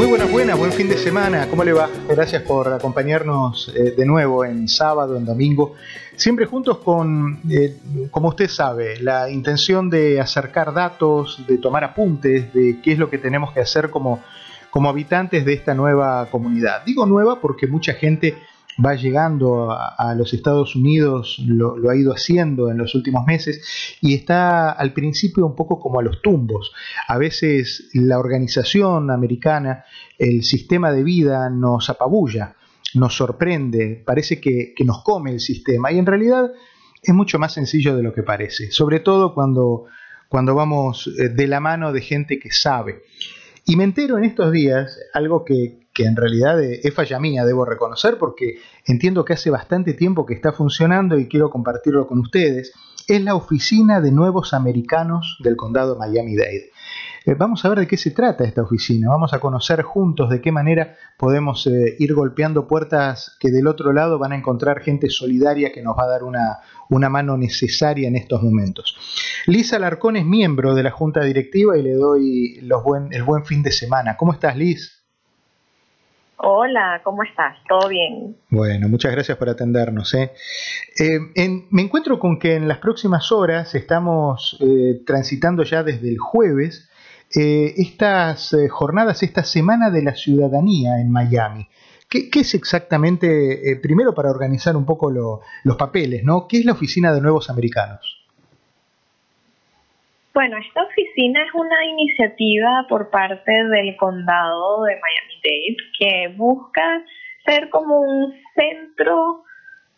Muy buenas, buenas, buen fin de semana. ¿Cómo le va? Gracias por acompañarnos eh, de nuevo en sábado, en domingo. Siempre juntos con, eh, como usted sabe, la intención de acercar datos, de tomar apuntes de qué es lo que tenemos que hacer como, como habitantes de esta nueva comunidad. Digo nueva porque mucha gente va llegando a, los Estados Unidos, lo, ha ido haciendo en los últimos meses y está al principio un poco como a los tumbos. A veces la organización americana, el sistema de vida nos apabulla, nos sorprende, parece que, que nos come el sistema y en realidad es mucho más sencillo de lo que parece, sobre todo cuando, cuando vamos eh, de la mano de gente que sabe. Y me entero en estos días, algo que, que en realidad es falla mía, debo reconocer, porque entiendo que hace bastante tiempo que está funcionando y quiero compartirlo con ustedes, es la Oficina de Nuevos Americanos del Condado Miami-Dade. Eh, vamos a ver de qué se trata esta oficina, vamos a conocer juntos de qué manera podemos eh, ir golpeando puertas que del otro lado van a encontrar gente solidaria que nos va a dar una, una mano necesaria en estos momentos. Lisa Alarcón es miembro de la Junta Directiva y le doy los buen, el buen fin de semana. ¿Cómo estás, Liz? Hola, ¿cómo estás? ¿Todo bien? Bueno, muchas gracias por atendernos. ¿eh? Eh, me encuentro con que en las próximas horas estamos eh, transitando ya desde el jueves estas jornadas, esta Semana de la Ciudadanía en Miami. ¿Qué, es exactamente, primero para organizar un poco los papeles, ¿no? ¿Qué es la Oficina de Nuevos Americanos? Bueno, esta oficina es una iniciativa por parte del condado de Que busca ser como un centro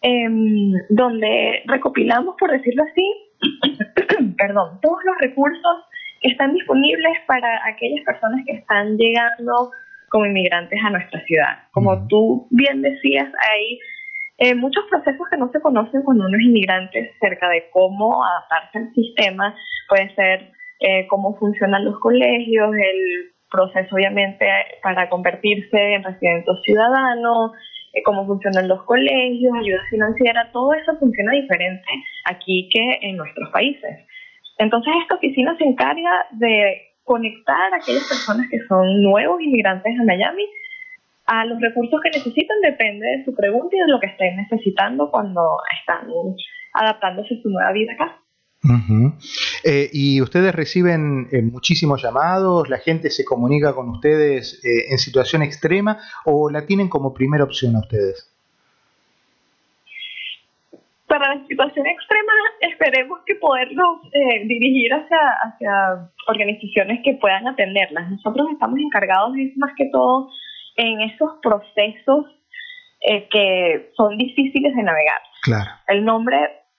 em, donde recopilamos, por decirlo así, perdón, todos los recursos que están disponibles para aquellas personas que están llegando como inmigrantes a nuestra ciudad. Como tú bien decías, hay eh, muchos procesos que no se conocen cuando uno es inmigrante cerca de cómo adaptarse al sistema, puede ser eh, cómo funcionan los colegios, el proceso obviamente para convertirse en residente ciudadano, eh, cómo funcionan los colegios, ayuda financiera, todo eso funciona diferente aquí que en nuestros países. Entonces esta oficina se encarga de conectar a aquellas personas que son nuevos inmigrantes a Miami a los recursos que necesitan depende de su pregunta y de lo que estén necesitando cuando están adaptándose a su nueva vida acá. Eh, ¿Y ustedes reciben eh, muchísimos llamados? ¿La gente se comunica con ustedes eh, en situación extrema o la tienen como primera opción a ustedes? Para la situación extrema esperemos que poderlos dirigir hacia, hacia organizaciones que puedan atenderlas. Nosotros estamos encargados más que todo en esos procesos eh, que son difíciles de navegar. Claro. El nombre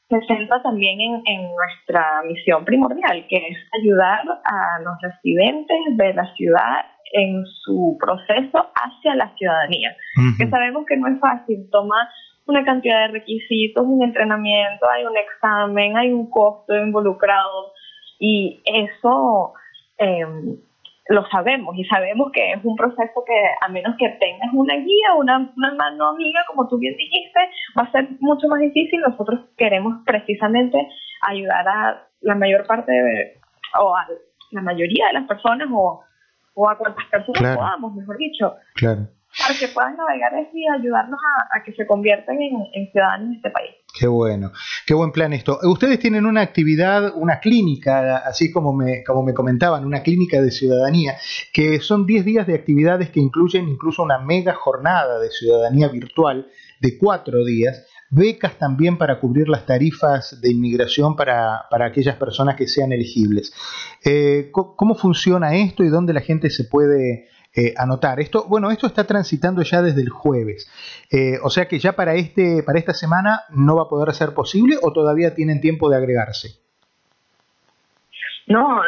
se centra también en, nuestra misión primordial, que es ayudar a los residentes de la ciudad en su proceso hacia la ciudadanía, que sabemos que no es fácil, toma una cantidad de requisitos, un entrenamiento, hay un examen, hay un costo involucrado y eso eh, lo sabemos y sabemos que es un proceso que a menos que tengas una guía, una, una mano amiga, como tú bien dijiste, va a ser mucho más difícil. Nosotros queremos precisamente ayudar a la mayor parte de, o a la mayoría de las personas o, o a cuantas personas podamos, mejor dicho. Claro para que puedan navegar y ayudarnos a, que se conviertan en, ciudadanos de este país. Qué bueno, qué buen plan esto. Ustedes tienen una actividad, una clínica, así como me, como me comentaban, una clínica de ciudadanía, que son 10 días de actividades que incluyen incluso una mega jornada de ciudadanía virtual de cuatro días, becas también para cubrir las tarifas de inmigración para, aquellas personas que sean elegibles. Eh, ¿Cómo funciona esto y dónde la gente se puede eh, anotar? Esto, bueno, esto está transitando ya desde el jueves, eh, o sea que ya para, este, para esta semana no va a poder ser posible o todavía tienen tiempo de agregarse. No,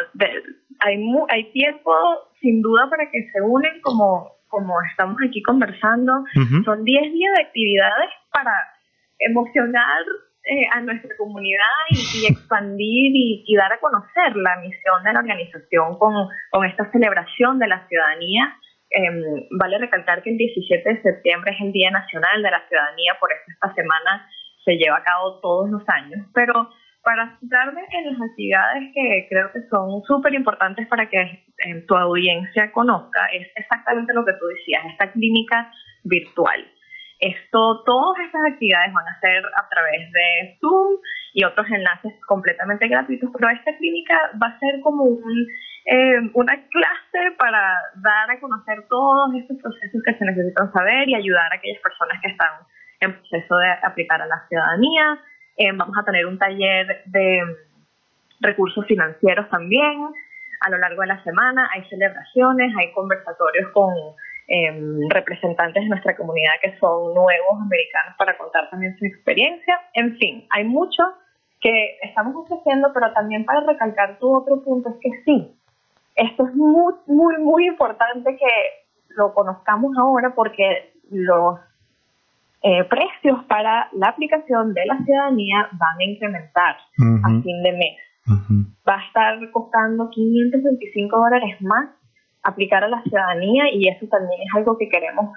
hay, hay tiempo sin duda para que se unen como, como estamos aquí conversando. Son 10 días de actividades para emocionar eh, a nuestra comunidad y, expandir y, dar a conocer la misión de la organización con, con esta celebración de la ciudadanía. Em, vale recalcar que el 17 de septiembre es el Día Nacional de la Ciudadanía, por eso esta semana se lleva a cabo todos los años. Pero para citarme en las actividades que creo que son súper importantes para que tu audiencia conozca, es exactamente lo que tú decías, esta clínica virtual. Esto, todas estas actividades van a ser a través de Zoom y otros enlaces completamente gratuitos, pero esta clínica va a ser como un, eh, una clase para dar a conocer todos estos procesos que se necesitan saber y ayudar a aquellas personas que están en proceso de aplicar a la ciudadanía, eh, vamos a tener un taller de recursos financieros también a lo largo de la semana. Hay celebraciones, hay conversatorios con em, representantes de nuestra comunidad que son nuevos americanos para contar también su experiencia. En fin, hay mucho que estamos ofreciendo, pero también para recalcar tu otro punto es que sí, esto es muy, muy, muy importante que lo conozcamos ahora porque los eh, precios para la aplicación de la ciudadanía van a incrementar a fin de mes. Va a estar costando 525 dólares más aplicar a la ciudadanía y eso también es algo que queremos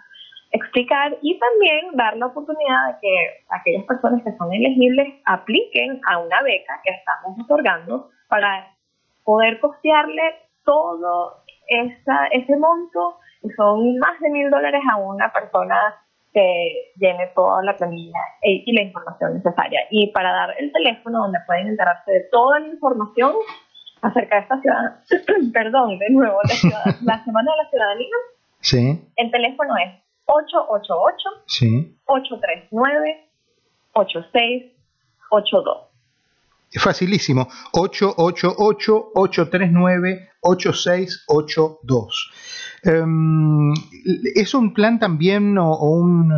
explicar y también dar la oportunidad de que aquellas personas que son elegibles apliquen a una beca que estamos otorgando para poder costearle todo esa, ese monto, que son más de mil dólares a una persona que llene toda la planilla y la información necesaria. Y para dar el teléfono donde pueden enterarse de toda la información acerca de esta ciudad, perdón, de nuevo, la, la Semana de la Ciudadanía, sí. el teléfono es 888 sí. 839 8682. Es facilísimo, 888-839-8682. Em, es un plan también o, un,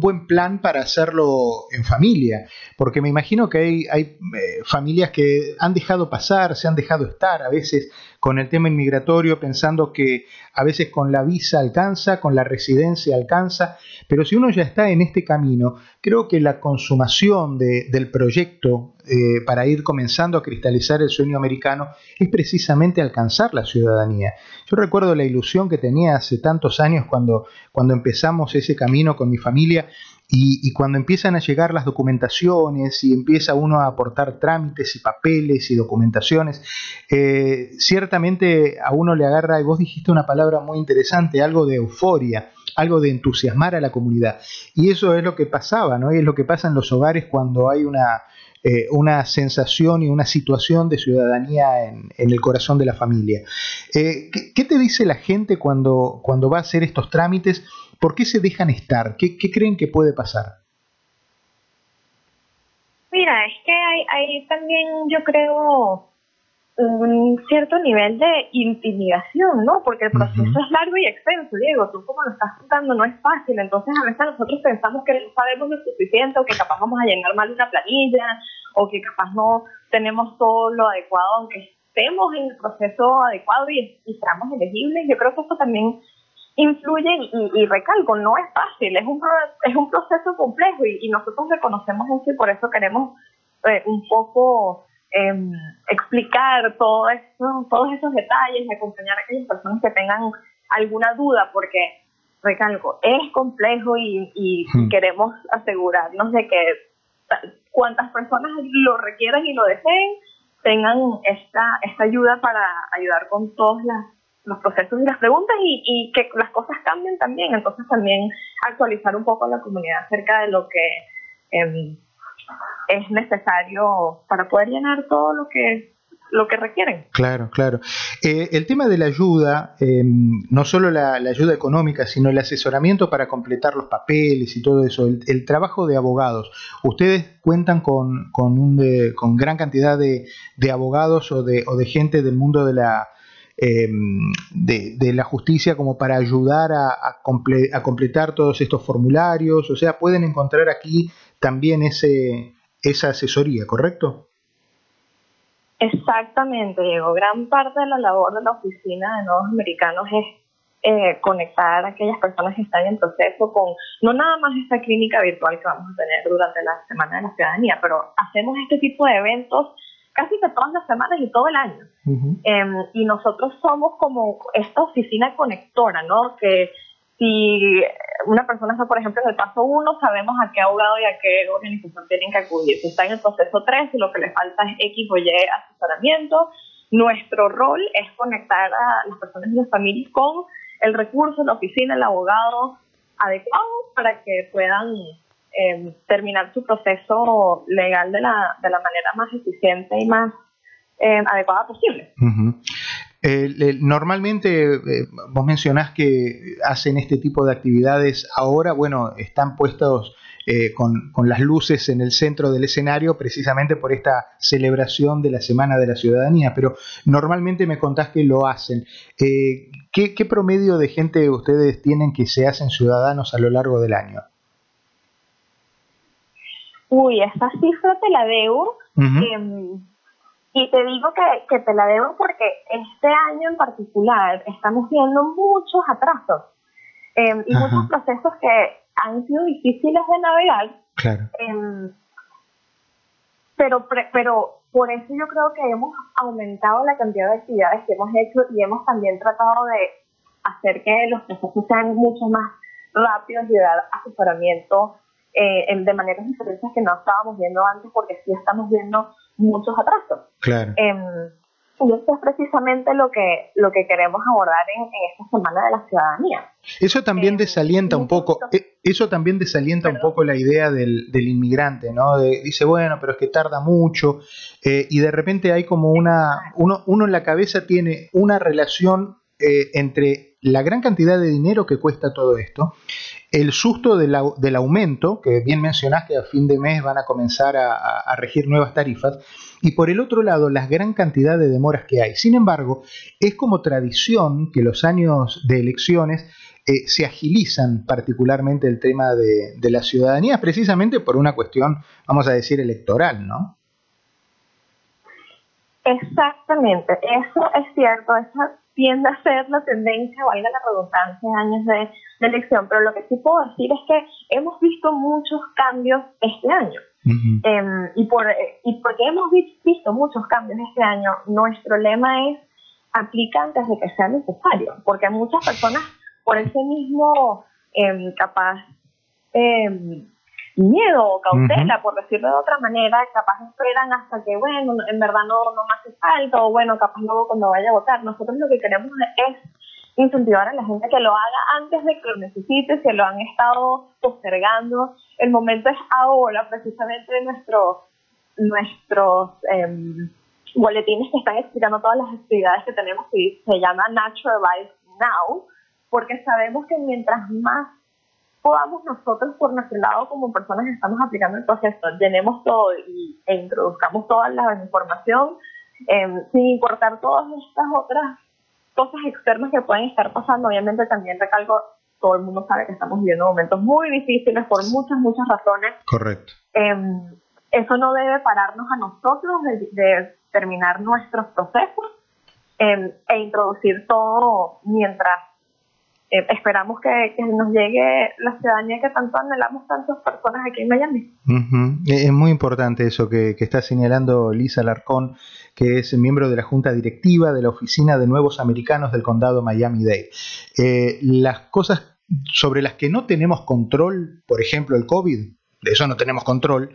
buen plan para hacerlo en familia, porque me imagino que hay, hay eh, familias que han dejado pasar, se han dejado estar a veces con el tema inmigratorio, pensando que a veces con la visa alcanza, con la residencia alcanza, pero si uno ya está en este camino, creo que la consumación del proyecto eh, para ir comenzando a cristalizar el sueño americano es precisamente alcanzar la ciudadanía. Yo recuerdo la ilusión que tenía hace tantos años cuando, cuando empezamos ese camino con mi familia y, cuando empiezan a llegar las documentaciones y empieza uno a aportar trámites y papeles y documentaciones, eh, ciertamente a uno le agarra, y vos dijiste una palabra muy interesante, algo de euforia, algo de entusiasmar a la comunidad. Y eso es lo que pasaba, ¿no? Y es lo que pasa en los hogares cuando hay una, eh, una sensación y una situación de ciudadanía en, el corazón de la familia. Eh, ¿qué, te dice la gente cuando, cuando va a hacer estos trámites? ¿Por qué se dejan estar? ¿Qué, creen que puede pasar? Mira, es que hay, hay también, yo creo, cierto nivel de intimidación, ¿no? Porque el proceso es largo y extenso, Diego. Tú como lo estás contando no es fácil. Entonces a veces nosotros pensamos que no sabemos lo suficiente o que capaz vamos a llenar mal una planilla o que capaz no tenemos todo lo adecuado aunque estemos en el proceso adecuado y, y seamos elegibles. Yo creo que eso también influye y, recalco, no es fácil, es un, es un proceso complejo y, nosotros reconocemos eso y por eso queremos eh, un poco eh, explicar todo eso, todos esos detalles y acompañar a aquellas personas que tengan alguna duda, porque, recalco, es complejo y, hmm. queremos asegurarnos de que cuantas personas lo requieran y lo deseen, tengan esta, esta ayuda para ayudar con todos los procesos y las preguntas y, que las cosas cambien también. Entonces también actualizar un poco a la comunidad acerca de lo que eh, es necesario para poder llenar todo lo que lo que requieren. Claro, claro. Eh, el tema de la ayuda, em, no solo la, ayuda económica, sino el asesoramiento para completar los papeles y todo eso, el, trabajo de abogados. Ustedes cuentan con, con, un con gran cantidad de, abogados o de, o de, gente del mundo de la, em, de, la justicia como para ayudar a, a, completar todos estos formularios. O sea, pueden encontrar aquí también ese, esa asesoría, ¿correcto? Exactamente, Diego. Gran parte de la labor de la Oficina de Nuevos Americanos es eh, conectar a aquellas personas que están en proceso con no nada más esta clínica virtual que vamos a tener durante la Semana de la Ciudadanía, pero hacemos este tipo de eventos casi que todas las semanas y todo el año. Em, y nosotros somos como esta oficina conectora, ¿no? Que si una persona está, por ejemplo, en el paso 1, sabemos a qué abogado y a qué organización tienen que acudir. Si está en el proceso 3 y lo que le falta es X o Y asesoramiento, nuestro rol es conectar a las personas y las familias con el recurso, la oficina, el abogado adecuado para que puedan em, terminar su proceso legal de la, de la manera más eficiente y más em, adecuada posible. Eh, normalmente eh, vos mencionás que hacen este tipo de actividades ahora, bueno, están puestos eh, con, las luces en el centro del escenario precisamente por esta celebración de la Semana de la Ciudadanía, pero normalmente me contás que lo hacen. ¿qué, promedio de gente ustedes tienen que se hacen ciudadanos a lo largo del año? Uy, esta cifra te la debo. Y te digo que, que, te la debo porque este año en particular estamos viendo muchos atrasos em, y muchos procesos que han sido difíciles de navegar. Claro. Em, pero, pero por eso yo creo que hemos aumentado la cantidad de actividades que hemos hecho y hemos también tratado de hacer que los procesos sean mucho más rápidos y dar asesoramiento eh, de maneras diferentes que no estábamos viendo antes porque sí estamos viendo muchos atrasos. Claro. Em, y esto es precisamente lo que, lo que queremos abordar en, esta Semana de la Ciudadanía. Eso también em, desalienta un poco, eh, eso también desalienta un poco la idea del, del inmigrante, ¿no? dice, bueno, pero es que tarda mucho, eh, y de repente hay como una, uno, uno en la cabeza tiene una relación eh, entre la gran cantidad de dinero que cuesta todo esto el susto del, aumento, que bien mencionás que a fin de mes van a comenzar a, regir nuevas tarifas, y por el otro lado, la gran cantidad de demoras que hay. Sin embargo, es como tradición que los años de elecciones eh, se agilizan particularmente el tema de, la ciudadanía, precisamente por una cuestión, vamos a decir, electoral, ¿no? Exactamente, eso es cierto, esa tiende a ser la tendencia, valga la redundancia, años de, elección, pero lo que sí puedo decir es que hemos visto muchos cambios este año. Em, y, por, y porque hemos visto muchos cambios este año, nuestro lema es aplica antes de que sea necesario, porque muchas personas por ese mismo eh, capaz eh, miedo o cautela, por decirlo de otra manera, capaz esperan hasta que, bueno, en verdad no, no me hace falta, o bueno, capaz luego cuando vaya a votar. Nosotros lo que queremos es incentivar a la gente que lo haga antes de que lo necesite, si lo han estado postergando. El momento es ahora, precisamente nuestro, nuestros em, boletines que están explicando todas las actividades que tenemos, y se llama Naturalize Now, porque sabemos que mientras más podamos nosotros por nuestro lado como personas que estamos aplicando el proceso, llenemos todo y, e introduzcamos toda la información em, sin importar todas estas otras cosas externas que pueden estar pasando. Obviamente también recalco, todo el mundo sabe que estamos viviendo momentos muy difíciles por muchas, muchas razones. Correcto. Em, eso no debe pararnos a nosotros de, terminar nuestros procesos em, e introducir todo mientras eh, esperamos que, nos llegue la ciudadanía que tanto anhelamos tantas personas aquí en Miami. Es muy importante eso que, está señalando Lisa Larcón, que es miembro de la Junta Directiva de la Oficina de Nuevos Americanos del Condado Miami-Dade. Eh, las cosas sobre las que no tenemos control, por ejemplo el COVID, de eso no tenemos control,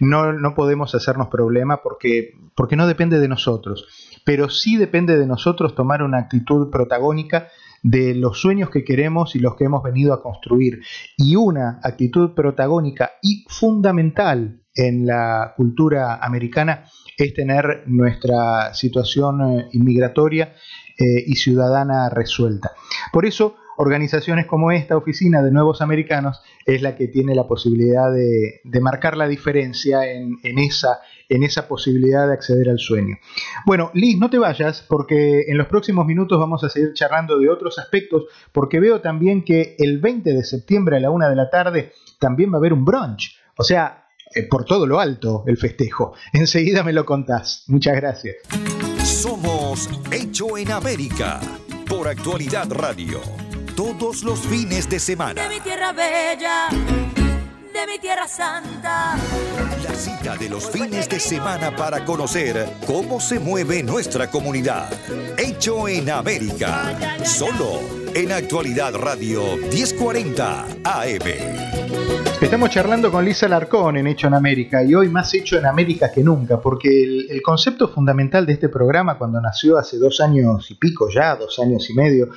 no, no podemos hacernos problema porque, porque no depende de nosotros. Pero sí depende de nosotros tomar una actitud protagónica de los sueños que queremos y los que hemos venido a construir. Y una actitud protagónica y fundamental en la cultura americana es tener nuestra situación eh, inmigratoria eh, y ciudadana resuelta. Por eso, organizaciones como esta oficina de Nuevos Americanos es la que tiene la posibilidad de, marcar la diferencia en, esa, en esa posibilidad de acceder al sueño. Bueno, Liz, no te vayas porque en los próximos minutos vamos a seguir charlando de otros aspectos porque veo también que el 20 de septiembre a la una de la tarde también va a haber un brunch. O sea, eh, por todo lo alto el festejo. Enseguida me lo contás. Muchas gracias. Somos Hecho en América por Actualidad Radio todos los fines de semana. De mi tierra bella, de mi tierra santa. La cita de los fines de semana para conocer cómo se mueve nuestra comunidad. Hecho en América. Solo en Actualidad Radio 1040 AM. Estamos charlando con Lisa Larcón en Hecho en América y hoy más Hecho en América que nunca, porque el, concepto fundamental de este programa cuando nació hace dos años y pico ya, dos años y medio,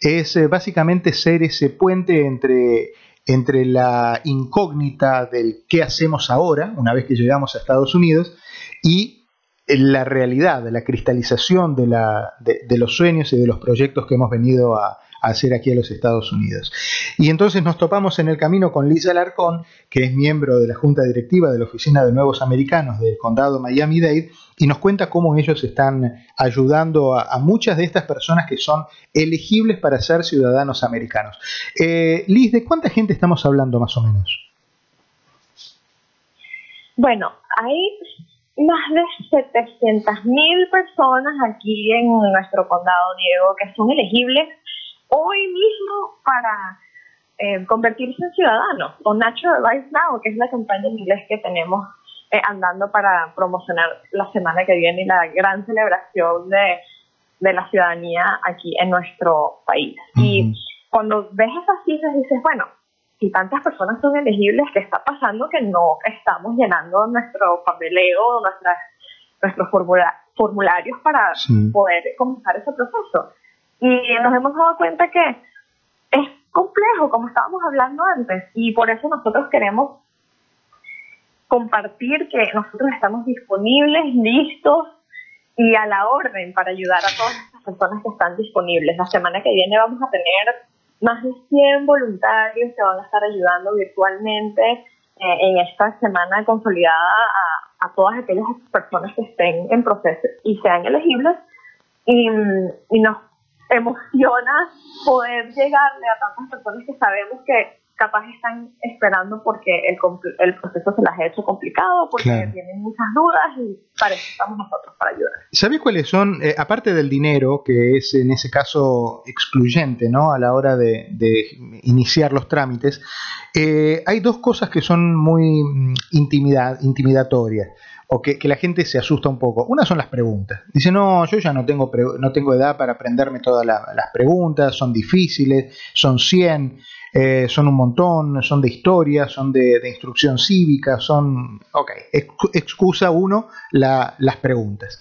es eh, básicamente ser ese puente entre, entre la incógnita del qué hacemos ahora, una vez que llegamos a Estados Unidos, y la realidad, la cristalización de, la, de los sueños y de los proyectos que hemos venido a, hacer aquí a los Estados Unidos. Y entonces nos topamos en el camino con Lisa Alarcón, que es miembro de la Junta Directiva de la Oficina de Nuevos Americanos del Condado Miami-Dade, y nos cuenta cómo ellos están ayudando a, muchas de estas personas que son elegibles para ser ciudadanos americanos. Eh, Liz, ¿de cuánta gente estamos hablando más o menos? Bueno, hay más de 700 mil personas aquí en nuestro condado, Diego, que son elegibles hoy mismo para eh, convertirse en ciudadano, o Natural Life Now, que es la campaña en inglés que tenemos eh, andando para promocionar la semana que viene y la gran celebración de, de la ciudadanía aquí en nuestro país. Y cuando ves esas cifras dices, bueno, si tantas personas son elegibles, ¿qué está pasando que no estamos llenando nuestro papeleo, nuestras, nuestros formularios para poder comenzar ese proceso? Y nos hemos dado cuenta que es complejo, como estábamos hablando antes, y por eso nosotros queremos compartir que nosotros estamos disponibles, listos y a la orden para ayudar a todas estas personas que están disponibles. La semana que viene vamos a tener más de 100 voluntarios que van a estar ayudando virtualmente eh, en esta semana consolidada a, a, todas aquellas personas que estén en proceso y sean elegibles. Y, y nos emociona poder llegarle a tantas personas que sabemos que capaz están esperando porque el, el proceso se las ha hecho complicado, porque tienen muchas dudas y para eso estamos nosotros, para ayudar. ¿Sabes cuáles son, eh, aparte del dinero, que es en ese caso excluyente ¿no? a la hora de, iniciar los trámites, eh, hay dos cosas que son muy mm, intimidad, intimidatorias o que, la gente se asusta un poco. Una son las preguntas. Dice, no, yo ya no tengo, no tengo edad para aprenderme todas las preguntas, son difíciles, son 100, eh, son un montón, son de historia, son de, instrucción cívica, son... Ok, excusa uno las preguntas.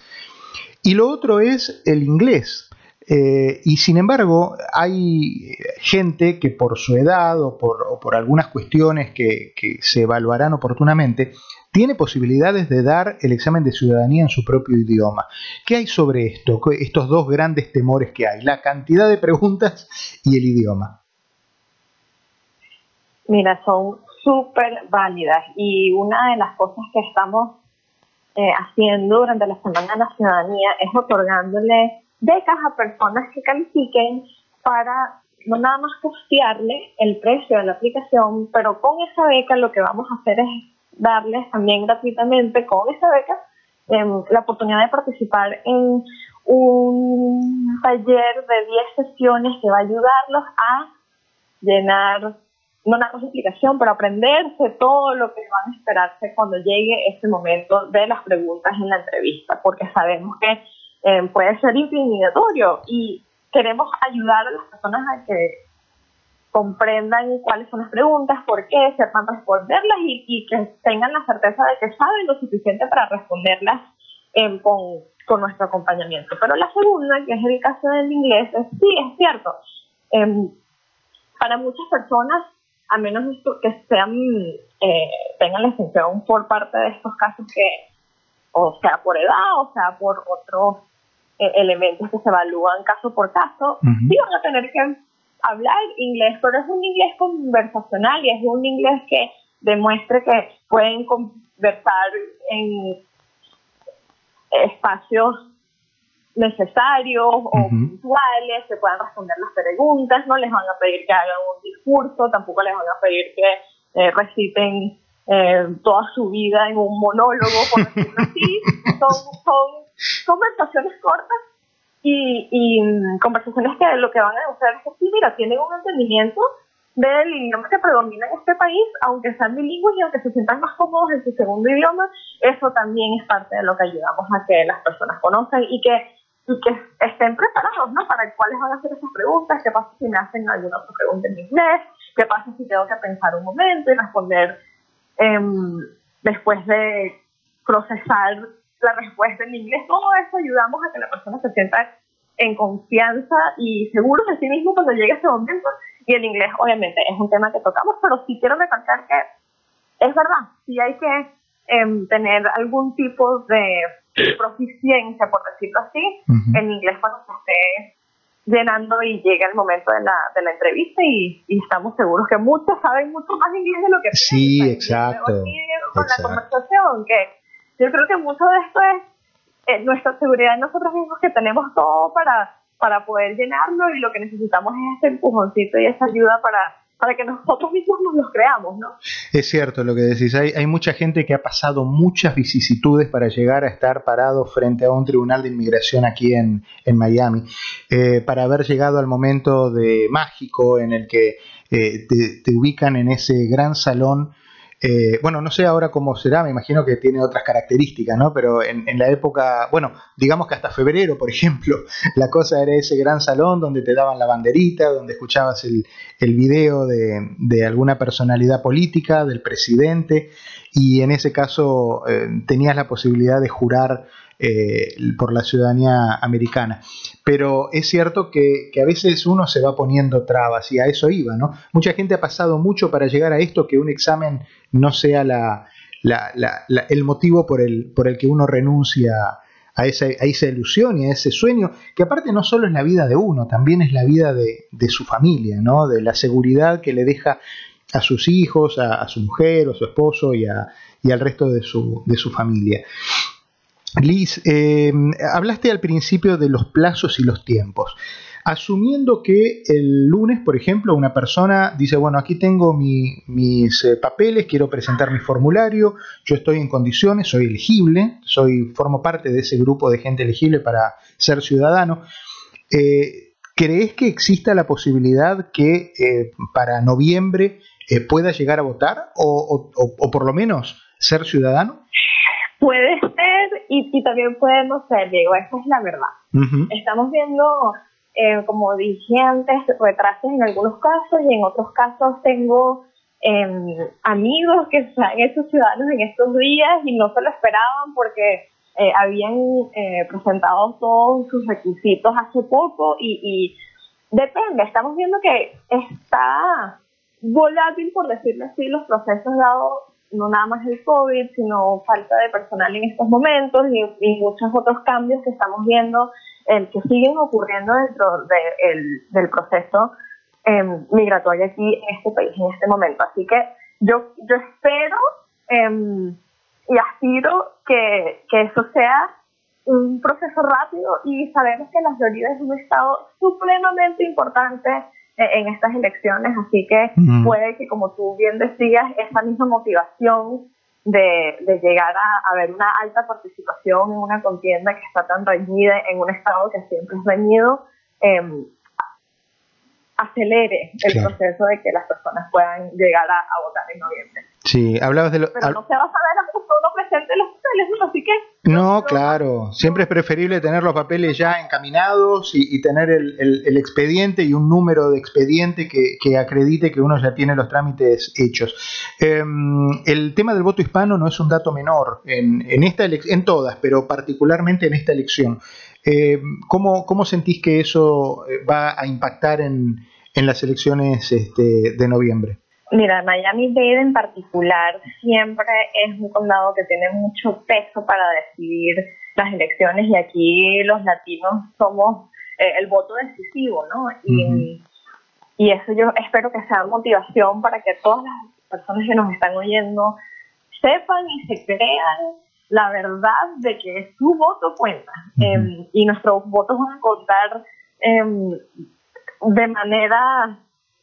Y lo otro es el inglés. Eh, y sin embargo, hay gente que por su edad o por, algunas cuestiones que, que, se evaluarán oportunamente, tiene posibilidades de dar el examen de ciudadanía en su propio idioma. ¿Qué hay sobre esto? Estos dos grandes temores que hay, la cantidad de preguntas y el idioma. Mira, son súper válidas y una de las cosas que estamos eh, haciendo durante la Semana de la Ciudadanía es otorgándole becas a personas que califiquen para no nada más costearle el precio de la aplicación, pero con esa beca lo que vamos a hacer es darles también gratuitamente con esa beca em, la oportunidad de participar en un taller de 10 sesiones que va a ayudarlos a llenar, no una explicación, pero aprenderse todo lo que van a esperarse cuando llegue ese momento de las preguntas en la entrevista, porque sabemos que em, puede ser intimidatorio y queremos ayudar a las personas a que comprendan cuáles son las preguntas, por qué, sepan responderlas y, que tengan la certeza de que saben lo suficiente para responderlas em, con, nuestro acompañamiento. Pero la segunda, que es el caso del inglés, es, sí, es cierto. Em, para muchas personas, a menos que sean, eh, tengan la extensión por parte de estos casos que o sea por edad, o sea por otros eh, elementos que se evalúan caso por caso, sí van a tener que hablar inglés, pero es un inglés conversacional y es un inglés que demuestre que pueden conversar en espacios necesarios o puntuales, se puedan responder las preguntas, no les van a pedir que hagan un discurso, tampoco les van a pedir que eh, reciten eh, toda su vida en un monólogo, por decirlo así. Son, son conversaciones cortas y, y mm, conversaciones que lo que van a demostrar es que sí, mira, tienen un entendimiento del idioma que predomina en este país, aunque sean bilingües y aunque se sientan más cómodos en su segundo idioma, eso también es parte de lo que ayudamos a que las personas conozcan y que, y que estén preparados, ¿no? Para cuáles van a ser esas preguntas, qué pasa si me hacen alguna otra pregunta en inglés, qué pasa si tengo que pensar un momento y responder em, después de procesar la respuesta en inglés. Todo eso ayudamos a que la persona se sienta en confianza y seguro de sí mismo cuando llegue ese momento y el inglés, obviamente, es un tema que tocamos, pero sí quiero recalcar que es verdad, sí hay que em, tener algún tipo de proficiencia, por decirlo así, en inglés cuando se esté llenando y llega el momento de la, de la entrevista y, estamos seguros que muchos saben mucho más inglés de lo que sí, exacto, con la conversación, que yo creo que mucho de esto es eh, nuestra seguridad en nosotros mismos que tenemos todo para para poder llenarlo y lo que necesitamos es ese empujoncito y esa ayuda para, para que nosotros mismos nos los creamos, ¿no? Es cierto lo que decís, hay, hay mucha gente que ha pasado muchas vicisitudes para llegar a estar parado frente a un tribunal de inmigración aquí en, en Miami, eh, para haber llegado al momento de mágico en el que eh, te, te ubican en ese gran salón eh, bueno, no sé ahora cómo será, me imagino que tiene otras características, ¿no? Pero en, la época, bueno, digamos que hasta febrero, por ejemplo, la cosa era ese gran salón donde te daban la banderita, donde escuchabas el, el video de, alguna personalidad política, del presidente, y en ese caso eh, tenías la posibilidad de jurar eh, por la ciudadanía americana. Pero es cierto que, a veces uno se va poniendo trabas y a eso iba, ¿no? Mucha gente ha pasado mucho para llegar a esto, que un examen no sea la, el motivo por el, que uno renuncia a esa, a ilusión y a ese sueño, que aparte no solo es la vida de uno, también es la vida de, su familia, ¿no? de la seguridad que le deja a sus hijos, a, su mujer o su esposo y, al resto de su familia. Liz, em, hablaste al principio de los plazos y los tiempos. Asumiendo que el lunes, por ejemplo, una persona dice, bueno, aquí tengo mis eh, papeles, quiero presentar mi formulario, yo estoy en condiciones, soy elegible, soy, formo parte de ese grupo de gente elegible para ser ciudadano. Eh, ¿Crees que exista la posibilidad que eh, para noviembre pueda llegar a votar o, o por lo menos ser ciudadano? Puede ser y, también puede no ser, Diego, esa es la verdad. Estamos viendo, eh, como dije antes, retrasos en algunos casos y en otros casos tengo em, amigos que se han hecho ciudadanos en estos días y no se lo esperaban porque eh, habían eh, presentado todos sus requisitos hace poco y, y depende, estamos viendo que está volátil, por decirlo así, los procesos dados no nada más el COVID, sino falta de personal en estos momentos y, muchos otros cambios que estamos viendo el que siguen ocurriendo dentro del proceso em, migratorio aquí en este país en este momento. Así que yo, yo espero em, y aspiro que, que eso sea un proceso rápido y sabemos que la Florida es un estado supremamente importante en estas elecciones, así que puede que, como tú bien decías, esa misma motivación de, de llegar a, a, ver una alta participación en una contienda que está tan reñida en un estado que siempre es reñido, eh, acelere el proceso de que las personas puedan llegar a, votar en noviembre. Sí, hablabas de lo... Pero no se va a saber hasta uno presente los papeles, así que... No, claro, siempre es preferible tener los papeles ya encaminados y, tener el, el, expediente y un número de expediente que, que, acredite que uno ya tiene los trámites hechos. Em, el tema del voto hispano no es un dato menor en, en, esta en todas, pero particularmente en esta elección. Eh, ¿cómo, ¿cómo, sentís que eso eh, va a impactar en, en las elecciones este, de noviembre? Mira, Miami-Dade en particular siempre es un condado que tiene mucho peso para decidir las elecciones y aquí los latinos somos eh, el voto decisivo, ¿no? Y, y eso yo espero que sea motivación para que todas las personas que nos están oyendo sepan y se crean la verdad de que su voto cuenta. Em, y nuestros votos van a contar em, de manera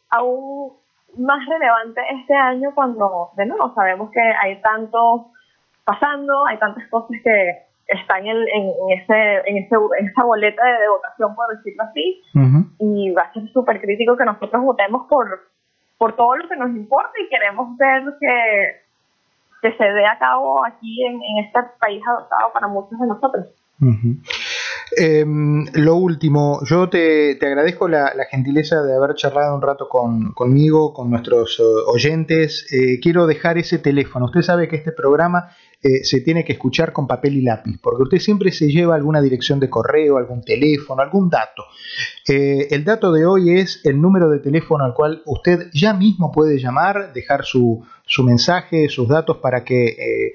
aún más relevante este año cuando, de nuevo, sabemos que hay tanto pasando, hay tantas cosas que están en, en, ese, en, ese, en esa boleta de, votación, por decirlo así, y va a ser súper crítico que nosotros votemos por, por todo lo que nos importa y queremos ver que, que se dé a cabo aquí en, en este país adoptado para muchos de nosotros. Em, lo último, yo te, agradezco la, gentileza de haber charlado un rato con, conmigo, con nuestros eh, oyentes. Eh, quiero dejar ese teléfono. Usted sabe que este programa eh, se tiene que escuchar con papel y lápiz, porque usted siempre se lleva alguna dirección de correo, algún teléfono, algún dato. el dato de hoy es el número de teléfono al cual usted ya mismo puede llamar, dejar su, su mensaje, sus datos para que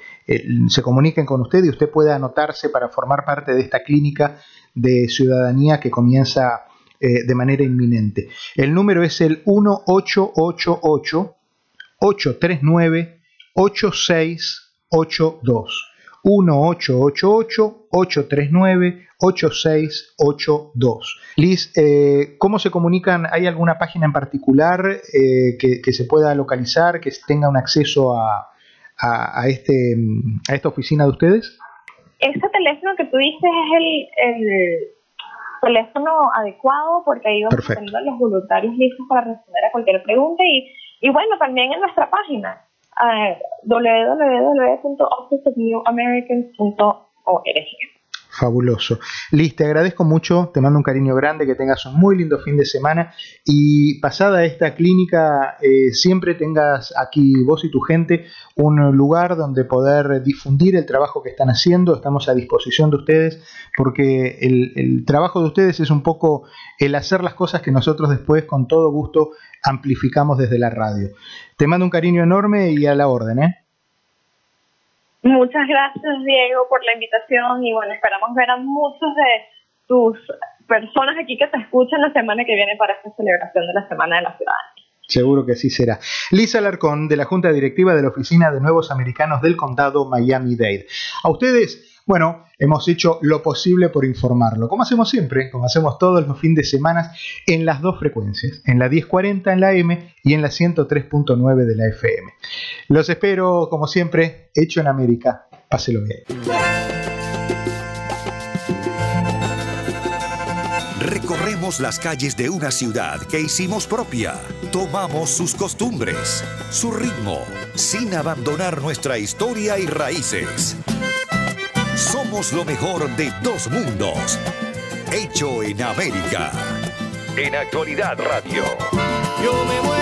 se comuniquen con usted y usted pueda anotarse para formar parte de esta clínica de ciudadanía que comienza eh, de manera inminente. El número es el 1888 839 8682. 1888 839 8682. Liz, eh, ¿cómo se comunican? ¿Hay alguna página en particular eh, que, se pueda localizar, que tenga un acceso a, a, este, a esta oficina de ustedes? Ese teléfono que tú dices es el, teléfono adecuado porque ahí vamos a los voluntarios listos para responder a cualquier pregunta y, y bueno, también en nuestra página uh, www.officeofnewamericans.org. Fabuloso. Liz, te agradezco mucho, te mando un cariño grande, que tengas un muy lindo fin de semana y pasada esta clínica, eh, siempre tengas aquí vos y tu gente un lugar donde poder difundir el trabajo que están haciendo. Estamos a disposición de ustedes porque el, el trabajo de ustedes es un poco el hacer las cosas que nosotros después con todo gusto amplificamos desde la radio. Te mando un cariño enorme y a la orden, ¿eh? Muchas gracias, Diego, por la invitación y bueno, esperamos ver a muchos de tus personas aquí que te escuchan la semana que viene para esta celebración de la Semana de la Ciudadanía. Seguro que así será. Lisa Alarcón, de la Junta Directiva de la Oficina de Nuevos Americanos del Condado Miami-Dade. A ustedes bueno, hemos hecho lo posible por informarlo, como hacemos siempre, como hacemos todos los fines de semana, en las dos frecuencias, en la 1040 en la M y en la 103.9 de la FM. Los espero, como siempre, hecho en América. Páselo bien. Recorremos las calles de una ciudad que hicimos propia. Tomamos sus costumbres, su ritmo, sin abandonar nuestra historia y raíces. Somos lo mejor de dos mundos. Hecho en América. En Actualidad Radio. Yo me